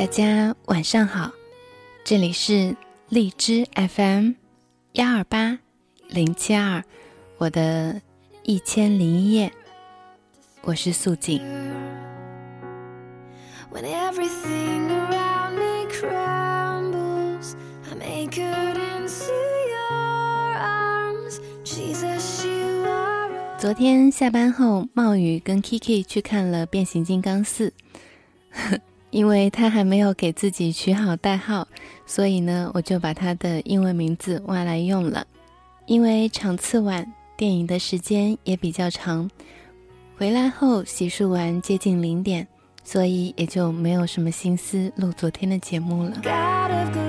大家晚上好，这里是荔枝 FM 幺二八零七二，我的一千零一夜，我是素锦。When everything around me crumbles, I'm anchored into your arms. Jesus, you are. 昨天下班后，冒雨跟 Kiki 去看了《变形金刚四》，因为他还没有给自己取好代号，所以呢，我就把他的英文名字挖来用了。因为场次晚，电影的时间也比较长，回来后洗漱完接近零点。所以也就没有什么心思录昨天的节目了。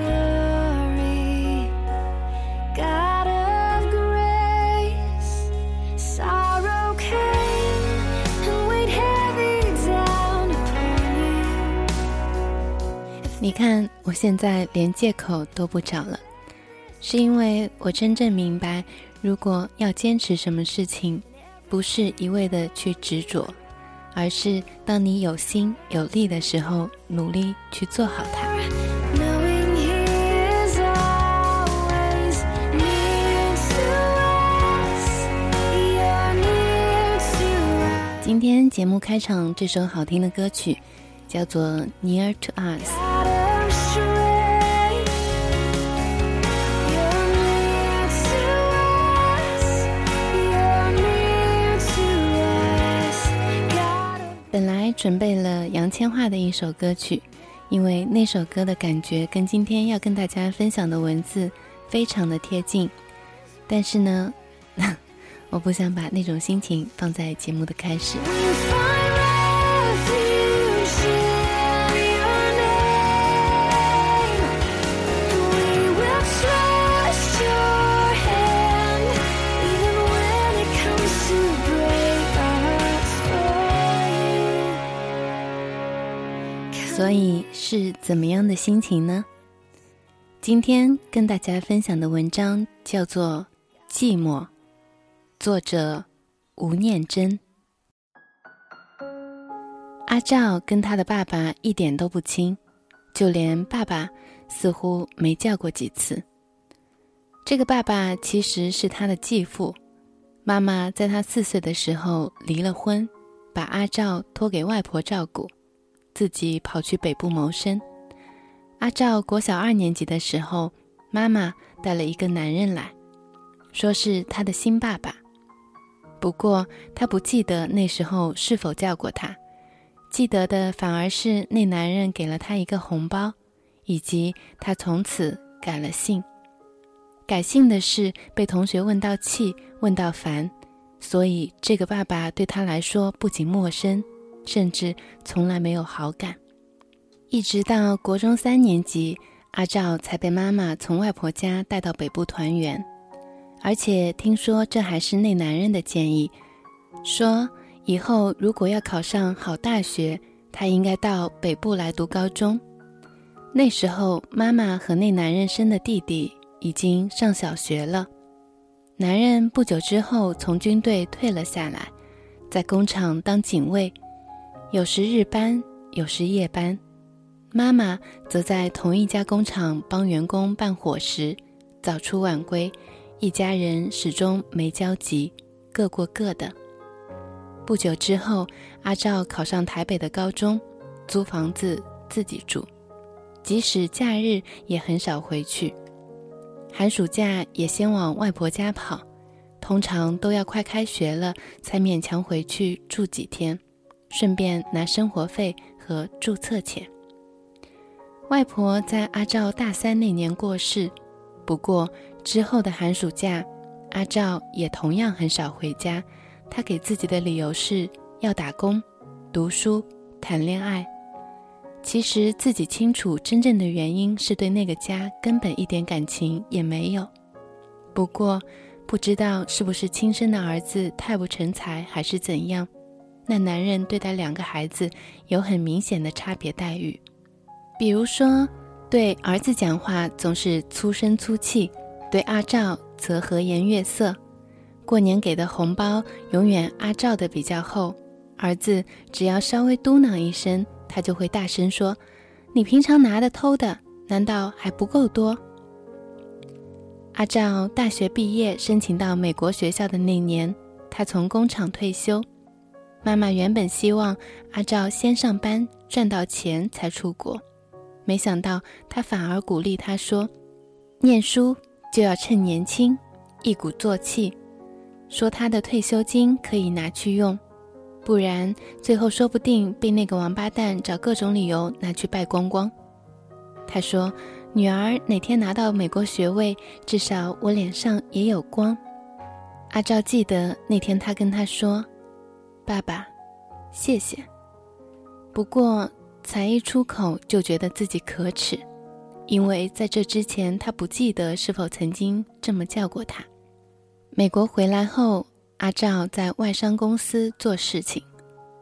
你看，我现在连借口都不找了，是因为我真正明白，如果要坚持什么事情，不是一味的去执着。而是当你有心有力的时候，努力去做好它。今天节目开场这首好听的歌曲，叫做《Near to Us》。准备了杨千嬅的一首歌曲，因为那首歌的感觉跟今天要跟大家分享的文字非常的贴近，但是呢，我不想把那种心情放在节目的开始。所以是怎么样的心情呢？今天跟大家分享的文章叫做《寂寞》，作者吴念真。阿照跟他的爸爸一点都不亲，就连爸爸似乎没叫过几次。这个爸爸其实是他的继父，妈妈在他四岁的时候离了婚，把阿照托给外婆照顾。自己跑去北部谋生。阿照国小二年级的时候，妈妈带了一个男人来，说是他的新爸爸。不过他不记得那时候是否叫过他，记得的反而是那男人给了他一个红包，以及他从此改了姓。改姓的事被同学问到气，问到烦，所以这个爸爸对他来说不仅陌生。甚至从来没有好感，一直到国中三年级，阿照才被妈妈从外婆家带到北部团圆。而且听说这还是那男人的建议，说以后如果要考上好大学，他应该到北部来读高中。那时候，妈妈和那男人生的弟弟已经上小学了。男人不久之后从军队退了下来，在工厂当警卫。有时日班，有时夜班，妈妈则在同一家工厂帮员工办伙食，早出晚归，一家人始终没交集，各过各的。不久之后，阿照考上台北的高中，租房子自己住，即使假日也很少回去，寒暑假也先往外婆家跑，通常都要快开学了才勉强回去住几天。顺便拿生活费和注册钱。外婆在阿照大三那年过世，不过之后的寒暑假，阿照也同样很少回家。他给自己的理由是要打工、读书、谈恋爱。其实自己清楚，真正的原因是对那个家根本一点感情也没有。不过不知道是不是亲生的儿子太不成才，还是怎样。那男人对待两个孩子有很明显的差别待遇，比如说对儿子讲话总是粗声粗气，对阿照则和颜悦色。过年给的红包永远阿照的比较厚，儿子只要稍微嘟囔一声，他就会大声说：“你平常拿的偷的，难道还不够多？阿照大学毕业，申请到美国学校的那年，他从工厂退休。妈妈原本希望阿照先上班赚到钱才出国，没想到他反而鼓励他说：“念书就要趁年轻，一鼓作气。”说他的退休金可以拿去用，不然最后说不定被那个王八蛋找各种理由拿去败光光。他说。女儿哪天拿到美国学位，至少我脸上也有光。阿照记得那天他跟他说：“爸爸，谢谢。”不过才一出口就觉得自己可耻，因为在这之前他不记得是否曾经这么叫过他。美国回来后，阿照在外商公司做事情。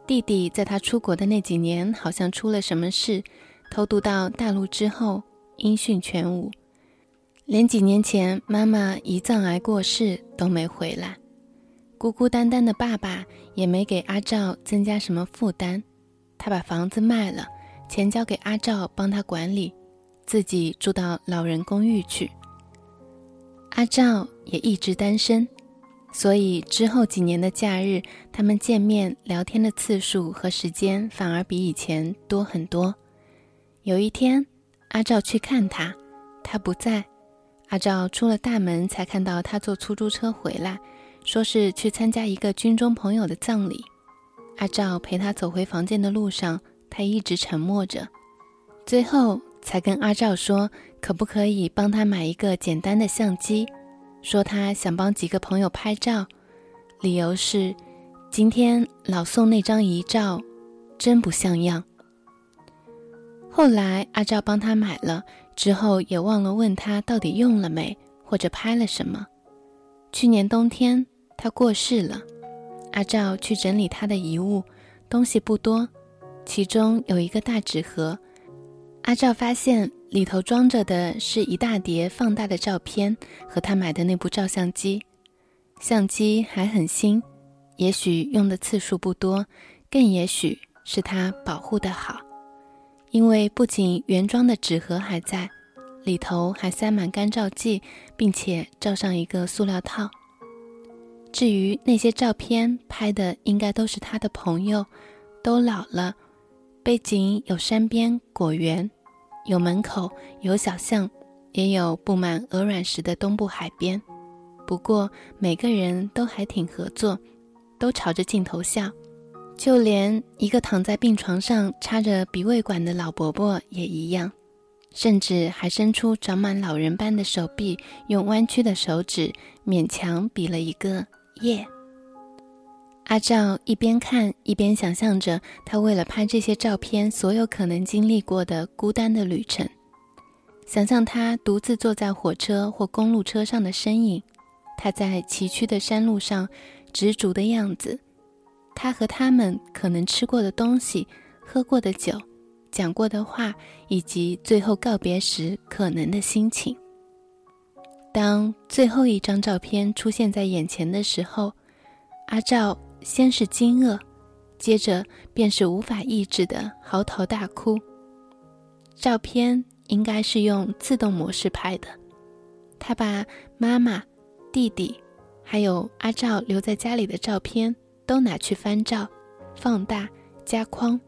弟弟在他出国的那几年好像出了什么事，偷渡到大陆之后。音讯全无，连几年前妈妈胰脏癌过世都没回来，孤孤单单的爸爸也没给阿照增加什么负担。他把房子卖了，钱交给阿照帮他管理，自己住到老人公寓去。阿照也一直单身，所以之后几年的假日，他们见面聊天的次数和时间反而比以前多很多。有一天。阿照去看他，他不在。阿照出了大门，才看到他坐出租车回来，说是去参加一个军中朋友的葬礼。阿照陪他走回房间的路上，他一直沉默着，最后才跟阿照说，可不可以帮他买一个简单的相机，说他想帮几个朋友拍照，理由是今天老宋那张遗照真不像样。后来阿照帮他买了，之后也忘了问他到底用了没，或者拍了什么。去年冬天他过世了，阿照去整理他的遗物，东西不多，其中有一个大纸盒。阿照发现里头装着的是一大叠放大的照片和他买的那部照相机，相机还很新，也许用的次数不多，更也许是他保护的好。因为不仅原装的纸盒还在，里头还塞满干燥剂，并且罩上一个塑料套。至于那些照片拍的，应该都是他的朋友，都老了。背景有山边果园，有门口，有小巷，也有布满鹅卵石的东部海边。不过每个人都还挺合作，都朝着镜头笑。就连一个躺在病床上插着鼻胃管的老伯伯也一样，甚至还伸出长满老人斑的手臂，用弯曲的手指勉强比了一个耶。阿照一边看一边想象着他为了拍这些照片所有可能经历过的孤单的旅程，想象他独自坐在火车或公路车上的身影，他在崎岖的山路上执着的样子。他和他们可能吃过的东西、喝过的酒、讲过的话，以及最后告别时可能的心情。当最后一张照片出现在眼前的时候，阿照先是惊愕，接着便是无法抑制的嚎啕大哭。照片应该是用自动模式拍的，他把妈妈、弟弟，还有阿照留在家里的照片。都拿去翻照、放大、加框，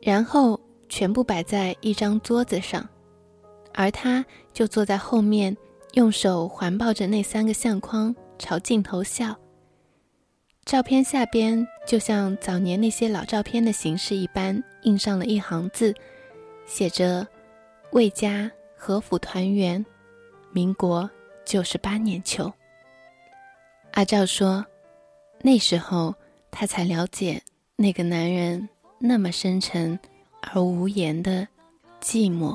然后全部摆在一张桌子上，而他就坐在后面，用手环抱着那三个相框，朝镜头笑。照片下边就像早年那些老照片的形式一般，印上了一行字，写着“魏家和府团圆，民国九十八年秋”。阿照说，那时候。他才了解那个男人那么深沉而无言的寂寞。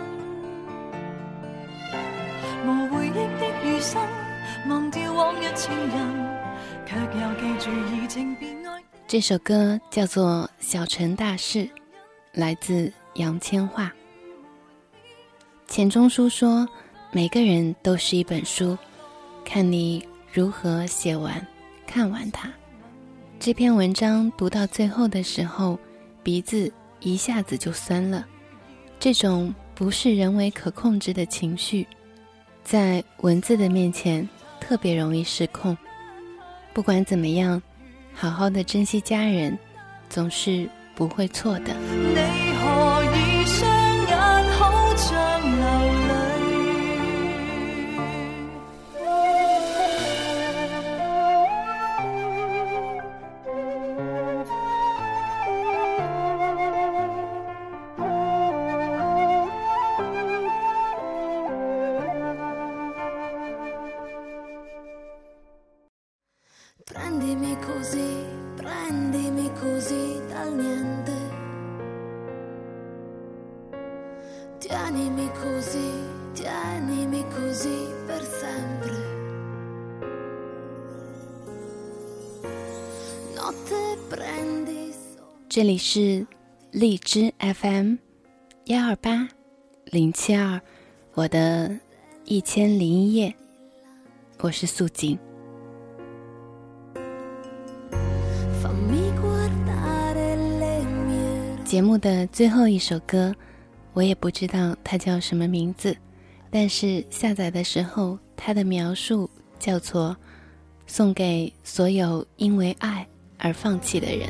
这首歌叫做《小城大事》，来自杨千嬅。钱钟书说：“每个人都是一本书，看你如何写完、看完它。”这篇文章读到最后的时候，鼻子一下子就酸了。这种不是人为可控制的情绪，在文字的面前特别容易失控。不管怎么样，好好的珍惜家人，总是不会错的。这里是荔枝 FM 幺二八零七二，我的一千零一夜，我是素锦。节目的最后一首歌，我也不知道它叫什么名字，但是下载的时候，它的描述叫做“送给所有因为爱而放弃的人”。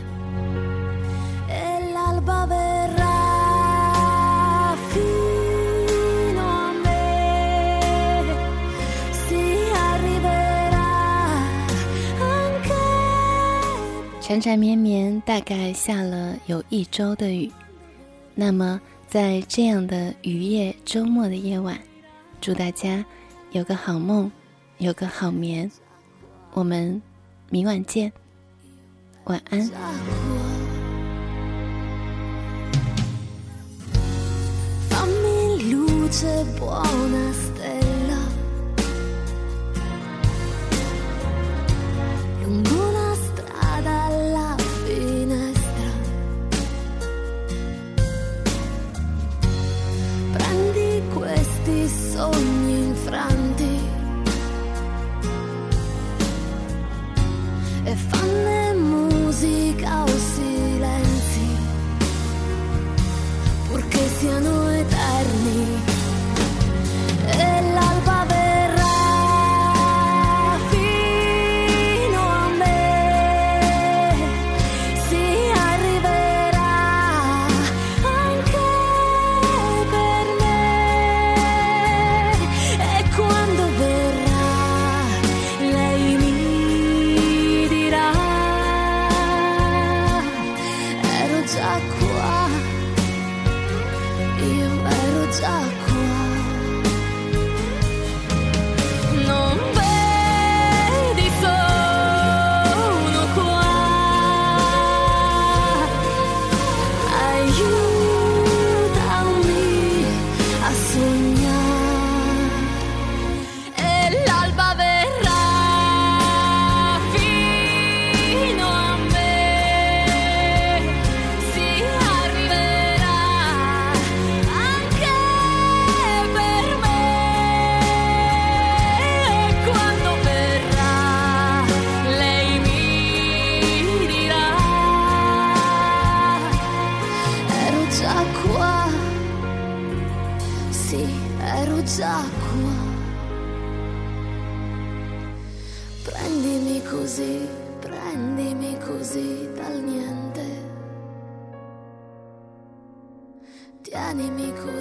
缠缠绵绵，大概下了有一周的雨。那么，在这样的雨夜周末的夜晚，祝大家有个好梦，有个好眠。我们明晚见，晚安。Già qua. Prendimi così, prendimi così dal niente. Tienimi così,